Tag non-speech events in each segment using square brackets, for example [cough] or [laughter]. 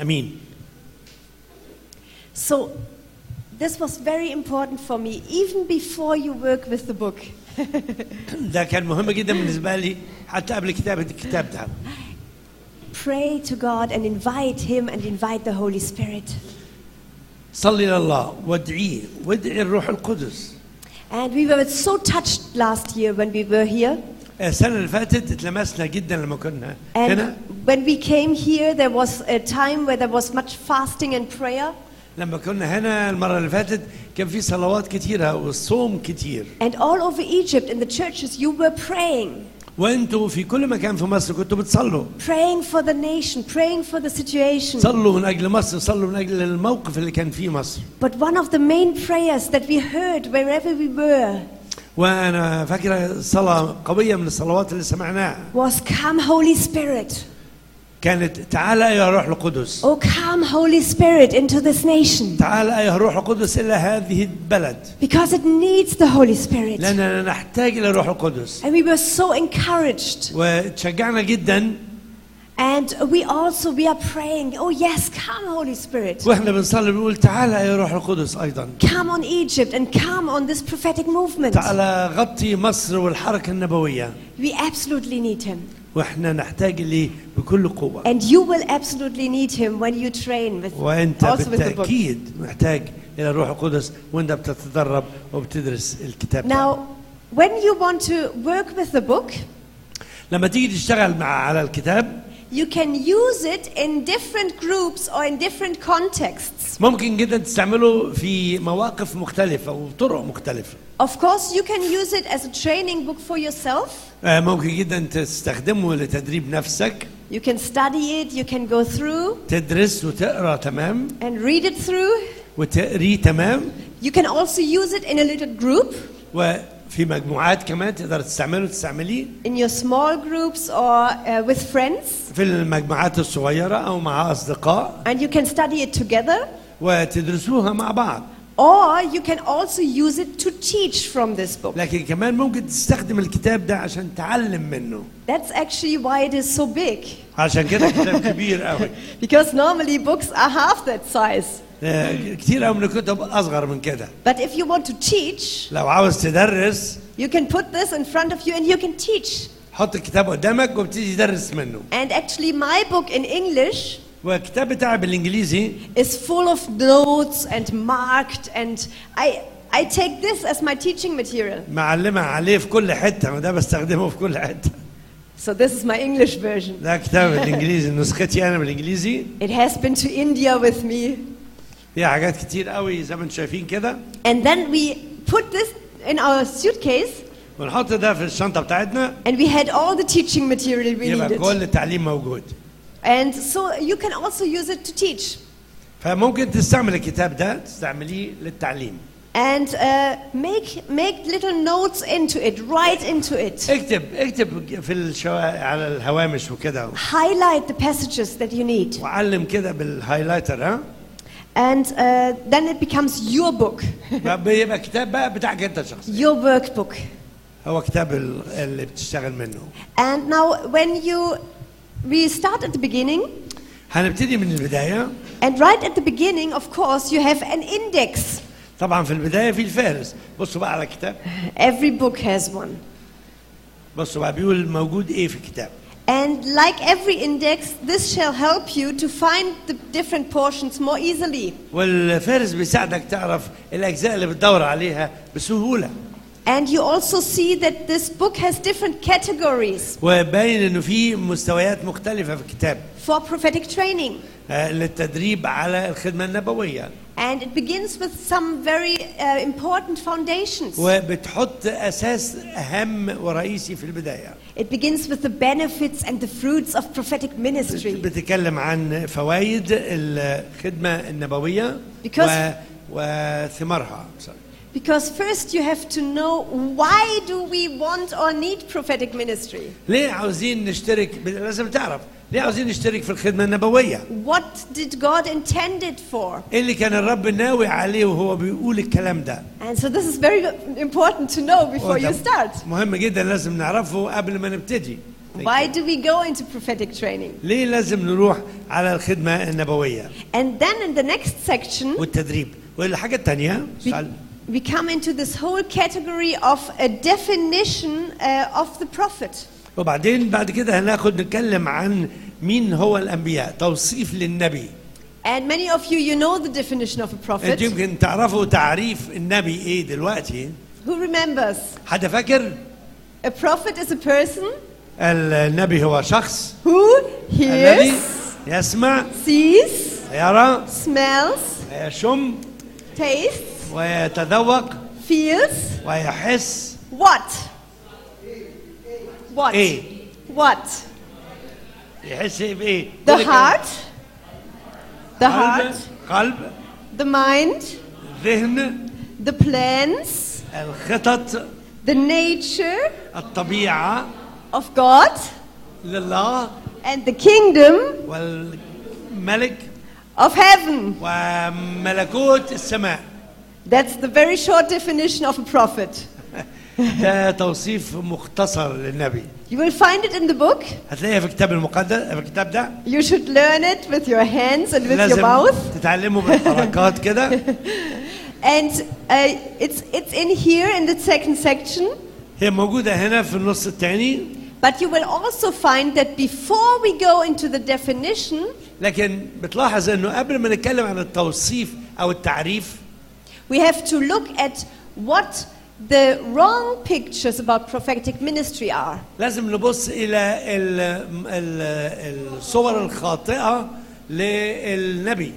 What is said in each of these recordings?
امين So, this was very important for me, even before you work with the book. [laughs] ده كان مهم جدا بالنسبه لي حتى قبل كتابه الكتاب ده Pray to God and invite Him and invite the Holy Spirit. صلي لله وادعيه وادعي الروح القدس And we were so touched last year when we were here. السنة اللي فاتت اتلمسنا جدا لما كنا هنا when we came here, there was a time where there was much fasting and prayer. لما كنا هنا المره اللي فاتت كان في صلوات كتيره والصوم كتير And all over Egypt in the churches, you were praying. وانتوا في كل مكان في مصر كنتوا بتصلوا Praying for the nation, praying for the situation. صلوا من أجل مصر صلوا من أجل الموقف اللي كان فيه مصر But one of the main prayers that we heard wherever we were وأنا فاكره صلاة قوية من الصلوات اللي سمعناها was Come, Holy Spirit. كانت تعالى يا روح القدس Oh, come, Holy Spirit, into this nation. تعالى يا روح القدس إلى هذه البلد Because it needs the Holy Spirit. لأننا نحتاج إلى الروح القدس And we were so encouraged. وتشجعنا جدا And we also, we are praying, oh yes, come, Holy Spirit. واحنا بنصلي بنقول تعالى يا روح القدس ايضا Come on Egypt and come on this prophetic movement. تعالى غطي مصر والحركه النبويه We absolutely need him. واحنا نحتاج اليه بكل قوه And you will absolutely need him when you train with وانت also with the book. بالتاكيد محتاج الى الروح القدس وانت بتتدرب وبتدرس الكتاب ده. Now, when you want to work with the book, لما تيجي تشتغل مع على الكتاب you can use it in different groups or in different contexts. ممكن جدا تستعمله في مواقف مختلفه وطرق مختلفه Of course, you can use it as a training book for yourself. آه، ممكن جدا تستخدمه لتدريب نفسك You can study it, you can go through تدرس وتقرا تمام and read it through. وتقريه تمام You can also use it in a little group, وفي مجموعات كمان تقدر تستعمله تستعمليه in your small groups or uh, with friends. في المجموعات الصغيره أو مع اصدقاء And you can study it together. وتدرسوها مع بعض Or you can also use it to teach from this book. لكن كمان ممكن تستخدم الكتاب ده عشان تعلم منه That's actually why it is so big. عشان كده كتاب كبير قوي Because normally books are half that size. آه، كتير قوي من الكتب اصغر من كده But if you want to teach, لو عاوز تدرس you can put this in front of you and you can teach. حط الكتاب قدامك وابتدي تدرس منه And actually, my book in English والكتاب بتاعي بالانجليزي is full of notes and marked, and I, I take this as my teaching material. معلمة عليه في كل حتة وده بستخدمه في كل حتة So, this is my English version. ده كتاب بالانجليزي نسختي أنا بالانجليزي It has been to India with me. فيها حاجات كتير قوي زي ما أنتم شايفين كده And then we put this in our suitcase, ونحط ده في الشنطة بتاعتنا and we had all the teaching material we يبقى needed. كل التعليم موجود And so you can also use it to teach. فممكن تستعمل الكتاب ده تستعمليه للتعليم And uh, make, make little notes into it, write into it. اكتب اكتب في الشوارع على الهوامش وكده Highlight the passages that you need. وعلم كده بالهايلايتر ها And uh, then it becomes your book, [laughs] بيبقى كتاب بقى بتاعك انت شخصيا your workbook. هو كتاب ال- اللي بتشتغل منه And now, when you, we start at the beginning, هنبتدي من البداية and right at the beginning, of course, you have an index. طبعا في البداية في الفارس بصوا بقى على الكتاب Every book has one. بصوا بقى بيقول موجود ايه في الكتاب And like every index, this shall help you to find the different portions more easily. والفارس بيساعدك تعرف الأجزاء اللي بتدور عليها بسهولة And you also see that this book has different categories وباين انه في مستويات مختلفة في الكتاب for prophetic training. آه، للتدريب على الخدمة النبوية And it begins with some very uh, important foundations. وبتحط أساس أهم ورئيسي في البداية It begins with the benefits and the fruits of prophetic ministry. بتتكلم عن فوائد الخدمة النبوية Because- و... وثمارها Sorry. Because first you have to know why do we want or need prophetic ministry? ليه عاوزين نشترك ب- لازم تعرف ليه عاوزين نشترك في الخدمة النبوية What did God intend it for? ايه اللي كان الرب ناوي عليه وهو بيقول الكلام ده And so this is very important to know before you وده start. مهم جدا لازم نعرفه قبل ما نبتدي Why do we go into prophetic training? ليه لازم نروح على الخدمة النبوية And then in the next section, والتدريب والحاجة الثانية we, we come into this whole category of a definition uh, of the prophet. وبعدين بعد كده هناخد نتكلم عن مين هو الأنبياء توصيف للنبي And many of you, you know the definition of a انت prophet. يمكن تعرفوا تعريف النبي ايه دلوقتي Who remembers? حد فاكر A prophet is a person النبي هو شخص who الذي hears, يسمع sees, يرى smells, ويشم tastes, ويتذوق feels. ويحس What? What? ايه What? يحس ايه بايه The كل كلام. heart, the قلب heart, قلب the mind, ذهن the plans, الخطط the nature الطبيعة of God, لله and the kingdom والملك of heaven. وملكوت السماء That's the very short definition of a prophet. [laughs] ده توصيف مختصر للنبي You will find it in the book. هتلاقيها في الكتاب المقدس في الكتاب ده You should learn it with your hands and with your لازم mouth. تتعلموا بالحركات كده [laughs] And uh, it's, it's in here in the second section. هي موجودة هنا في النص الثاني But you will also find that before we go into the definition, لكن بتلاحظ انه قبل ما نتكلم عن التوصيف أو التعريف we have to look at what the wrong pictures about prophetic ministry are. لازم نبص إلى ال ال الصور الخاطئة للنبي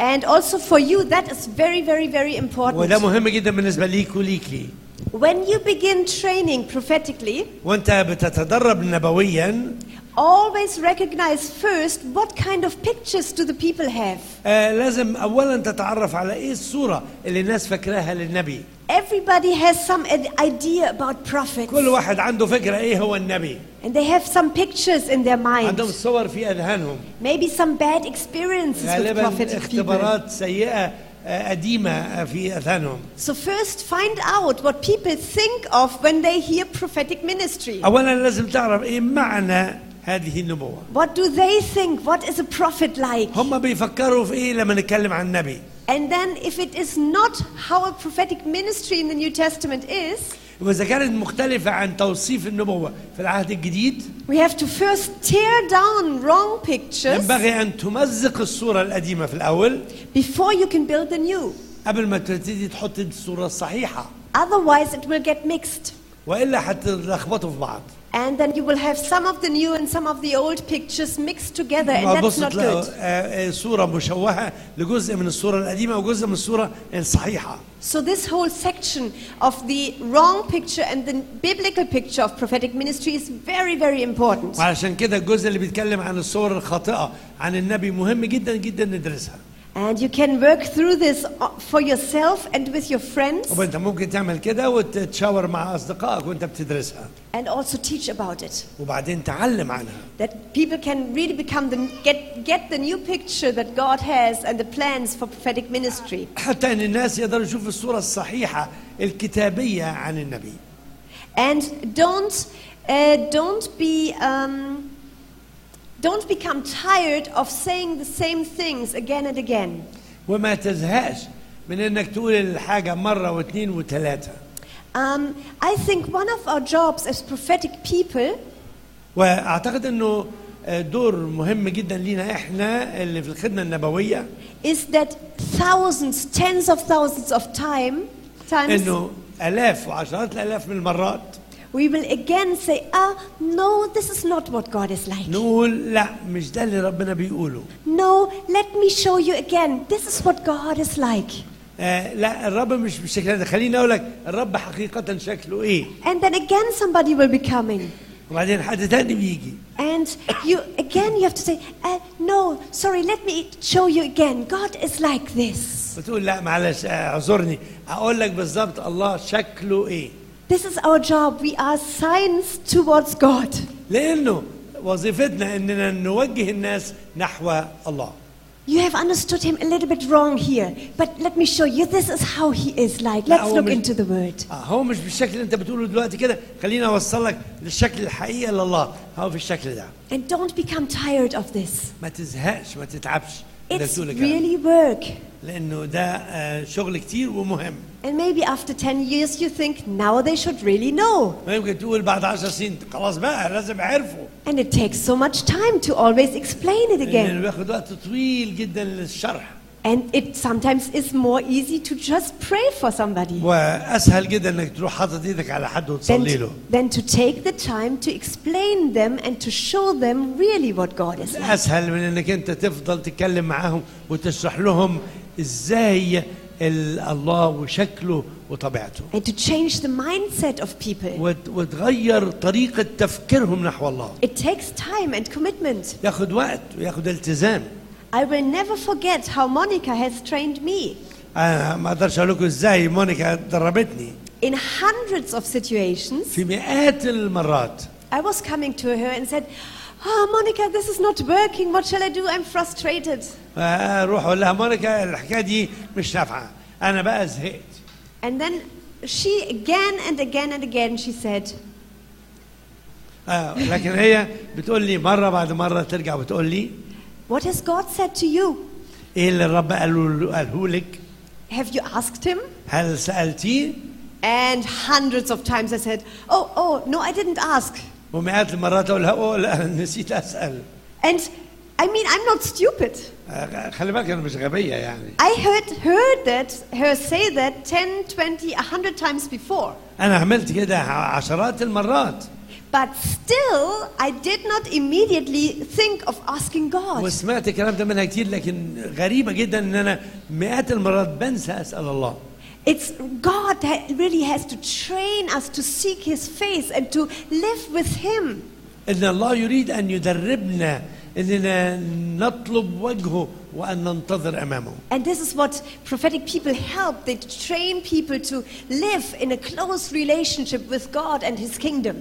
And also for you, that is very, very, very وده important. مهم جدا بالنسبة ليك وليكي When you begin training prophetically, وانت بتتدرب نبويا always recognize first what kind of pictures do the people have. آه لازم اولا تتعرف على ايه الصورة اللي الناس فاكراها للنبي Everybody has some id- idea about prophets, كل واحد عنده فكرة ايه هو النبي and they have some pictures in their mind. عندهم صور في اذهانهم Maybe some bad experiences with غالبا prophetic people. اختبارات سيئة آه، قديمة آه، في اذهانهم So first find out what people think of when they hear prophetic ministry. اولا لازم تعرف ايه معنى هذه النبوة What do they think? What is a prophet like? هم بيفكروا في إيه لما نتكلم عن النبي And then if it is not how a prophetic ministry in the New Testament is, واذا كانت مختلفة عن توصيف النبوة في العهد الجديد we have to first tear down wrong pictures ينبغي ان تمزق الصورة القديمة في الأول before you can build the new. قبل ما تبتدي تحط الصورة الصحيحة Otherwise it will get mixed. والا هتلخبطوا في بعض And then you will have some of the new and some of the old pictures mixed together and that's بص not تلاقوا good. آه، آه، صورة مشوهة لجزء من الصورة القديمة وجزء من الصورة الصحيحة So this whole section of the wrong picture and the biblical picture of prophetic ministry is very, very important. وعلشان كده الجزء اللي بيتكلم عن الصور الخاطئة عن النبي مهم جدا جدا ندرسها And you can work through this uh, for yourself and with your friends وانت ممكن تعمل كده وتتشاور مع اصدقائك وانت بتدرسها and also teach about it. وبعدين تعلم عنها That people can really become the, get, get the new picture that God has and the plans for prophetic ministry. حتى ان الناس يقدروا يشوفوا الصورة الصحيحة الكتابية عن النبي And don't, uh, don't be, um, don't become tired of saying the same things again and again. وما تزهقش من انك تقول الحاجة مرة واثنين وثلاثة Um, I think one of our jobs as prophetic people واعتقد انه دور مهم جدا لينا احنا اللي في الخدمة النبوية is that thousands, tens of thousands of time, times انه الاف وعشرات الالاف من المرات we will again say, ah, no, this is not what God is like. نقول لا مش ده اللي ربنا بيقوله No, let me show you again. This is what God is like. آه لا الرب مش بالشكل ده خليني اقول لك الرب حقيقة شكله ايه And then again, somebody will be coming. وبعدين حد تاني بيجي And you again, you have to say, uh, no, sorry, let me show you again. God is like this. بتقول لا معلش آه، اعذرني اقول لك بالظبط الله شكله ايه This is our job. We are signs towards God. لانه وظيفتنا اننا نوجه الناس نحو الله You have understood him a little bit wrong here, but let me show you this is how he is like. Let's هو look مش- into the word. آه هو مش بالشكل اللي انت بتقوله دلوقتي كده خليني اوصل لك للشكل الحقيقي لله هو في الشكل ده And don't become tired of this. ما تزهقش ما تتعبش انك It's تقول الكلام really work. لانه ده آه، شغل كتير ومهم And maybe after 10 years you think now they should really know. ما يمكن تقول بعد عشر سنين خلاص بقى لازم يعرفوا And it takes so much time to always explain it لانه again. بياخد وقت طويل جدا للشرح And it sometimes is more easy to just pray for somebody واسهل جدا انك تروح حاطط ايدك على حد than وتصلي to, له than to take the time to explain them and to show them really what God is like. اسهل من انك انت تفضل تتكلم معاهم وتشرح لهم ازاي ال- الله وشكله وطبيعته And to change the mindset of people. وت- وتغير طريقة تفكيرهم نحو الله It takes time and commitment. ياخد وقت وياخد التزام I will never forget how Monica has trained me. أنا ما أقدرش أقول لكم إزاي مونيكا دربتني In hundreds of situations, في مئات المرات I was coming to her and said, Oh, Monica, this is not working. What shall I do? I'm frustrated. اروح اقول لها مونيكا الحكايه دي مش نافعه انا بقى زهقت And then she again and again and again she said, آه لكن هي بتقول لي مره بعد مره ترجع وتقول لي What has God said to you? ايه اللي الرب قاله قاله لك Have you asked him? هل سالتيه And hundreds of times I said, Oh, oh, no, I didn't ask. ومئات المرات اقول لها اوه لا نسيت اسال And I mean, I'm not stupid. آه، خلي بالك انا مش غبيه يعني I heard, heard that, her say that 10, 20, 100 times before. انا عملت كده عشرات المرات But still, I did not immediately think of asking God. وسمعت الكلام ده منها كتير لكن غريبه جدا ان انا مئات المرات بنسى اسال الله It's God that really has to train us to seek His face and to live with Him. ان الله يريد ان يدربنا اننا نطلب وجهه وان ننتظر امامه And this is what prophetic people help. They train people to live in a close relationship with God and His kingdom.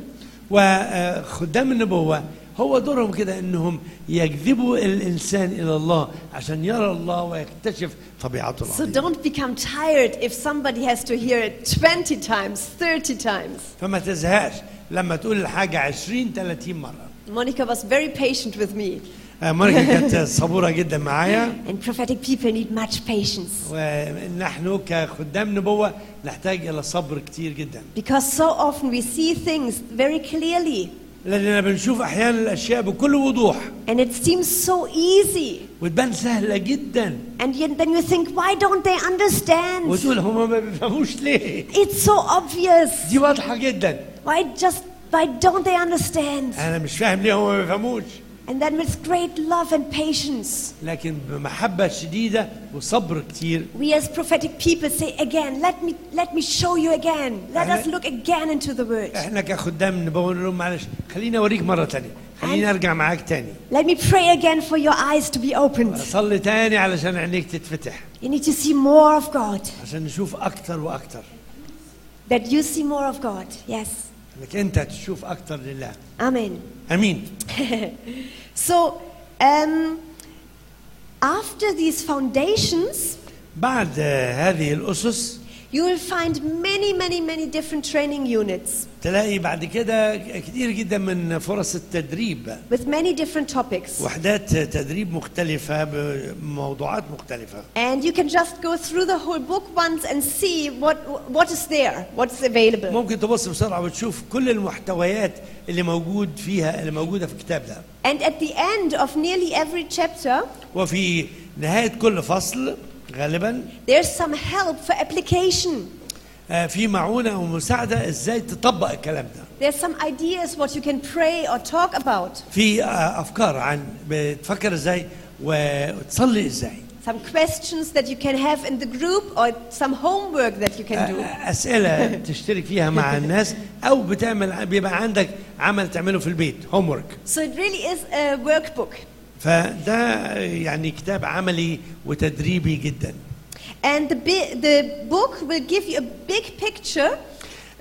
وخدام النبوه هو دورهم كده إنهم يجذبوا الإنسان إلى الله عشان يرى الله ويكتشف طبيعته So العظيمة. don't become tired if somebody has to hear it 20 times, 30 times. فما تزهقش لما تقول الحاجة 20 30 مرة Monica was very patient with me. آه، مونيكا كانت [laughs] صبورة جدا معايا And prophetic people need much patience. ونحن كخدام نبوة نحتاج إلى صبر كتير جدا Because so often we see things very clearly. لاننا بنشوف أحيانا الاشياء بكل وضوح And it seems so easy. وتبان سهله جدا And yet, then you think, why don't they understand? وتقول هم ما بيفهموش ليه It's so obvious. دي واضحه جدا Why just why don't they understand? أنا مش فاهم ليه هم ما بيفهموش And then with great love and patience, لكن بمحبه شديده وصبر كتير we as prophetic people say again, let me let me show you again. Let us look again into the word. احنا كخدام نبوه نقول لهم معلش خليني اوريك مره تانية خليني ارجع معاك تاني Let me pray again for your eyes to be opened. صلي تاني علشان عينيك تتفتح You need to see more of God. عشان نشوف اكتر واكتر That you see more of God. Yes. انك انت تشوف اكتر لله Amen. امين So, um, after these foundations, بعد آه، هذه الاسس you will find many, many, many different training units تلاقي بعد كده كتير جدا من فرص التدريب with many different topics. وحدات تدريب مختلفة بموضوعات مختلفة And you can just go through the whole book once and see what, what is there, what's available. ممكن تبص بسرعة وتشوف كل المحتويات اللي موجود فيها اللي موجودة في الكتاب ده And at the end of nearly every chapter, وفي نهاية كل فصل غالبا there's some help for application. آه، في معونة ومساعدة ازاي تطبق الكلام ده There's some ideas what you can pray or talk about. في آه، افكار عن بتفكر ازاي وتصلي ازاي Some questions that you can have in the group or some homework that you can do. آه، اسئله [laughs] تشترك فيها مع الناس او بتعمل بيبقى عندك عمل تعمله في البيت هوم ورك So it really is a workbook. فده يعني كتاب عملي وتدريبي جدا And the, the book will give you a big picture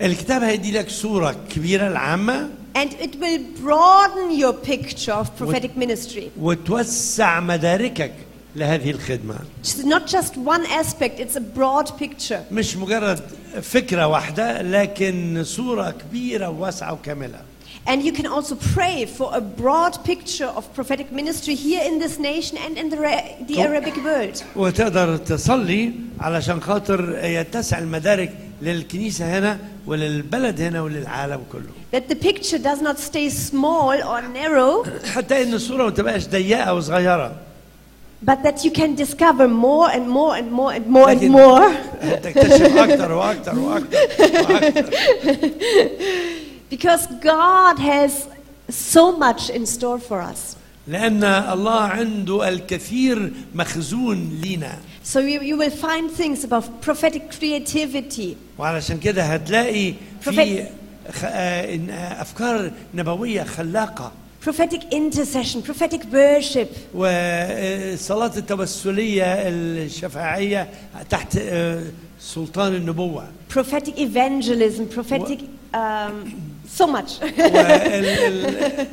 الكتاب هيدي لك صورة كبيرة العامة and it will broaden your picture of prophetic ministry. وتوسع مداركك لهذه الخدمة It's not just one aspect, it's a broad picture. مش مجرد فكرة واحدة لكن صورة كبيرة وواسعة وكاملة And you can also pray for a broad picture of prophetic ministry here in this nation and in the, Ra- the Oh. Arabic world. وتقدر تصلي علشان خاطر يتسع المدارك للكنيسة هنا وللبلد هنا وللعالم كله That the picture does not stay small or narrow, حتى ان الصورة ما تبقاش ضيقة وصغيرة but that you can discover more and more and more and more and لكن more. تكتشف أكتر وأكتر وأكتر وأكتر [laughs] Because God has so much in store for us. لأن الله عنده الكثير مخزون لينا So you, you will find things about prophetic creativity, وعلشان كده هتلاقي في Prophet- خ- آه، إن- آه، أفكار نبوية خلاقة prophetic intercession, prophetic worship, والصلاة التوسلية الشفاعية تحت آه، سلطان النبوة prophetic evangelism, prophetic um, so much. وال- ال-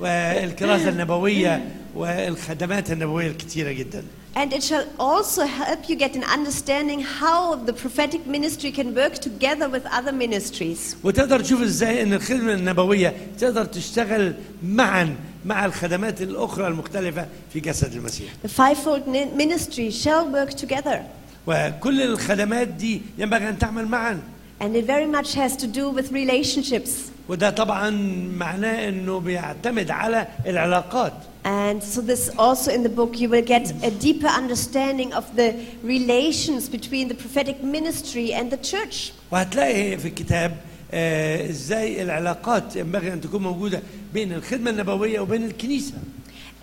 [laughs] والكراسة النبوية والخدمات النبوية الكثيرة جدا and it shall also help you get an understanding how the prophetic ministry can work together with other ministries. وتقدر تشوف إزاي إن الخدمة النبوية تقدر تشتغل معا مع الخدمات الأخرى المختلفة في جسد المسيح The fivefold ni- ministry shall work together. وكل الخدمات دي ينبغي أن تعمل معا And it very much has to do with relationships. وده طبعا معناه انه بيعتمد على العلاقات And so, this also in the book, you will get a deeper understanding of the relations between the prophetic ministry and the church. وهتلاقي في الكتاب آه، ازاي العلاقات ينبغي ان تكون موجوده بين الخدمه النبويه وبين الكنيسه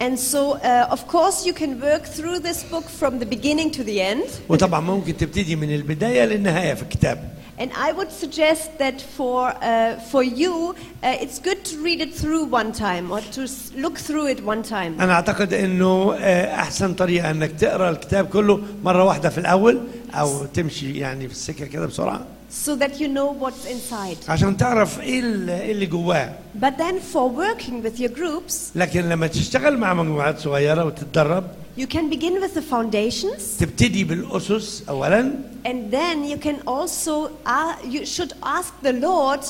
And so, uh, of course, you can work through this book from the beginning to the end. وطبعا ممكن تبتدي من البدايه للنهايه في الكتاب And I would suggest that for, uh, for you, uh, it's good to read it through one time or to look through it one time. أنا اعتقد انه آه، احسن طريقه انك تقرا الكتاب كله مره واحدة في الأول أو تمشي يعني في السكه كده بسرعة so that you know what's inside. عشان تعرف ايه اللي إيه اللي جواه But then for working with your groups, لكن لما تشتغل مع مجموعات صغيره وتتدرب you can begin with the foundations تبتدي بالاسس اولا and then you can also uh, you should ask the Lord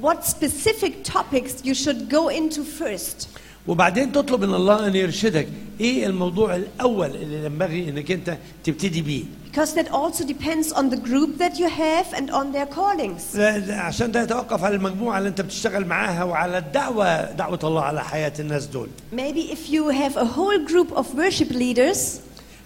what specific topics you should go into first. وبعدين تطلب من الله ان يرشدك إيه الموضوع الأول اللي ينبغي انك انت تبتدي بيه Because that also depends on the group that you have and on their callings. عشان ده يتوقف على المجموعة اللي انت بتشتغل معاها وعلى الدعوة دعوة الله على حياة الناس دول Maybe if you have a whole group of worship leaders,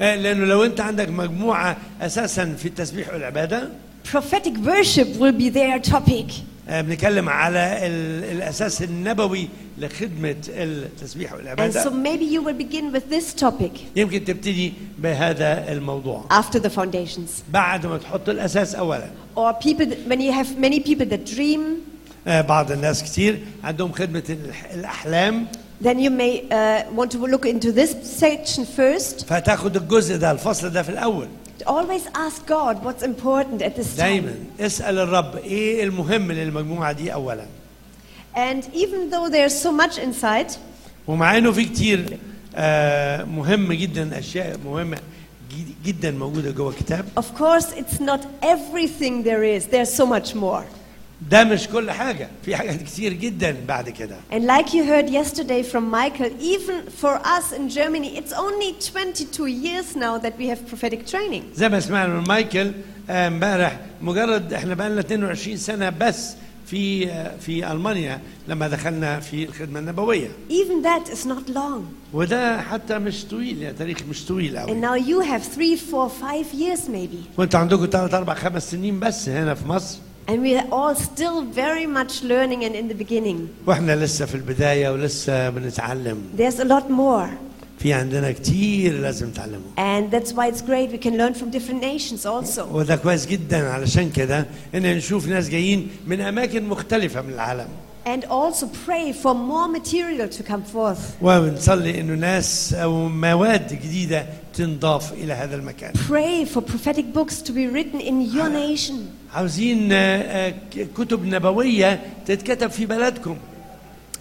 آه، لأنه لو انت عندك مجموعة أساسا في التسبيح والعباده prophetic worship will be their topic. آه، بنتكلم على ال- الأساس النبوي لخدمة التسبيح And so والعباده maybe you will begin with this topic يمكن تبتدي بهذا الموضوع. after the foundations. بعد ما تحط الأساس اولا. Or people, that, when you have many people that dream, آه، بعض الناس كتير عندهم خدمة الأحلام. Then you may uh, want to look into this section first. فتاخد الجزء ده الفصل ده في الأول. Always ask God what's important at this دايما time. اسال الرب ايه المهم للمجموعه دي اولا And even though there's so much inside, ومع انه في كتير آه، مهم جدا اشياء مهمه جد- جدا موجوده جوه الكتاب of course, it's not everything there is. There's so much more. ده مش كل حاجة في حاجات كتير جدا بعد كده And like you heard yesterday from Michael, even for us in Germany, it's only 22 years now that we have prophetic training. زي ما سمعنا من مايكل آه، امبارح مجرد إحنا بقى لنا 22 سنة بس في آه، في ألمانيا لما دخلنا في الخدمة النبوية Even that is not long. وده حتى مش طويل يعني تاريخ مش طويل And قوي now you have three, four, five years maybe. وانتوا عندكم ثلاث أربع خمس سنين بس هنا في مصر And we are all still very much learning and in the beginning. واحنا لسه في البدايه ولسه بنتعلم There's a lot more. في عندنا كتير لازم نتعلمه And that's why it's great. We can learn from different nations also. وده كويس جدا علشان كده ان نشوف ناس جايين من اماكن مختلفه من العالم And also pray for more material to come forth. وبنصلي انه ناس او مواد جديده تنضاف الى هذا المكان Pray for prophetic books to be written in your nation. عاوزين آه، آه، ك- كتب نبويه تتكتب في بلدكم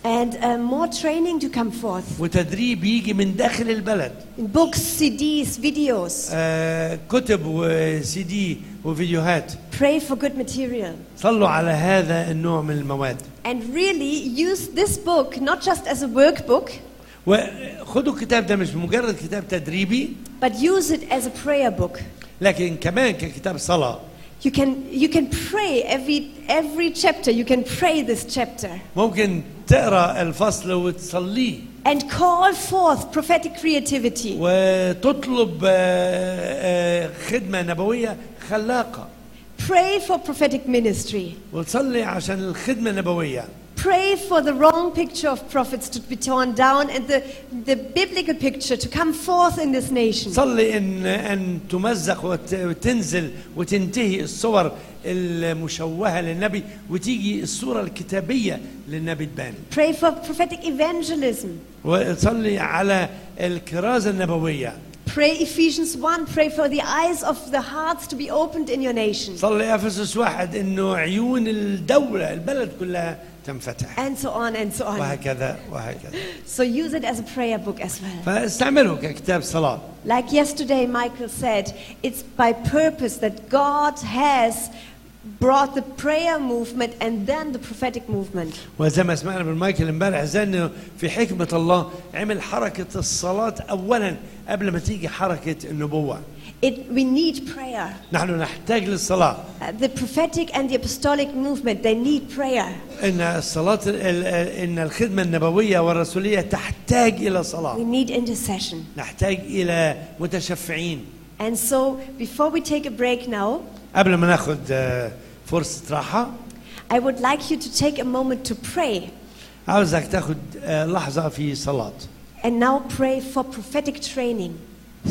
And uh, more training to come forth وتدريب يجي من داخل البلد in books, CDs, videos. آه، كتب وسي دي وفيديوهات Pray for good material. صلوا على هذا النوع من المواد And really use this book not just as a workbook, وخدوا الكتاب ده مش مجرد كتاب تدريبي but use it as a prayer book. لكن كمان ككتاب صلاة You can, you can pray every, every chapter, you can pray this chapter. ممكن تقرا الفصل وتصليه And call forth prophetic creativity. وتطلب آه، آه، خدمة نبوية خلاقة Pray for prophetic ministry. وتصلي عشان الخدمة النبوية Pray for the wrong picture of prophets to be torn down and the, the biblical picture to come forth in this nation. صلي ان ان تمزق وت- وتنزل وتنتهي الصور المشوهه للنبي وتيجي الصورة الكتابيه للنبي تبان Pray for prophetic evangelism. وصلي على الكرازه النبويه Pray Ephesians 1. Pray for the eyes of the hearts to be opened in your nation. صلي افسس واحد انه عيون الدوله البلد كلها تنفتح And so on and so on. وهكذا وهكذا [laughs] So use it as a prayer book as well. فاستعمله ككتاب صلاه Like yesterday, Michael said, it's by purpose that God has brought the prayer movement and then the prophetic movement. وزي ما سمعنا من مايكل امبارح زي انه في حكمه الله عمل حركه الصلاه اولا قبل ما تيجي حركه النبوه It, we need prayer. نحن نحتاج للصلاه Uh, the prophetic and the apostolic movement, they need prayer. ان الصلاه ال- ال- ان الخدمه النبويه والرسوليه تحتاج الى We صلاه need intercession. نحتاج الى متشفعين And so, before we take a break now, قبل ما ناخد آه، فرصه راحه I would like you to take a moment to pray. عاوزك تاخد آه، لحظه في صلاه And now pray for prophetic training.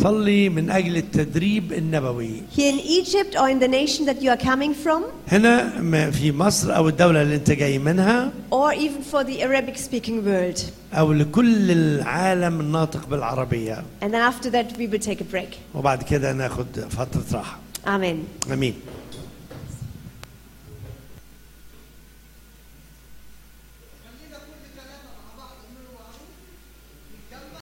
صلي من أجل التدريب النبوي Here in Egypt or in the nation that you are coming from, هنا في مصر أو الدولة اللي انت جاي منها or even for the Arabic speaking world. أو لكل العالم الناطق بالعربيه And then after that, we will take a break. وبعد كده ناخد فتره راحه Amén. Amén.